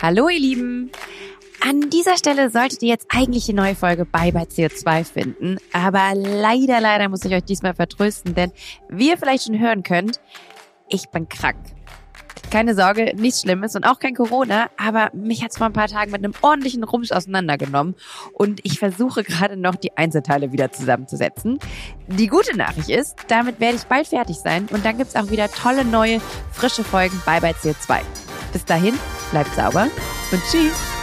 Hallo ihr Lieben! An dieser Stelle solltet ihr jetzt eigentlich die neue Folge Bye bei CO2 finden. Aber leider, leider muss ich euch diesmal vertrösten, denn wie ihr vielleicht schon hören könnt, ich bin krank. Keine Sorge, nichts Schlimmes und auch kein Corona, aber mich hat's vor ein paar Tagen mit einem ordentlichen Rumsch auseinandergenommen und ich versuche gerade noch die Einzelteile wieder zusammenzusetzen. Die gute Nachricht ist, damit werde ich bald fertig sein und dann gibt's auch wieder tolle neue, frische Folgen Bye bei CO2. Bis dahin, bleibt sauber und tschüss!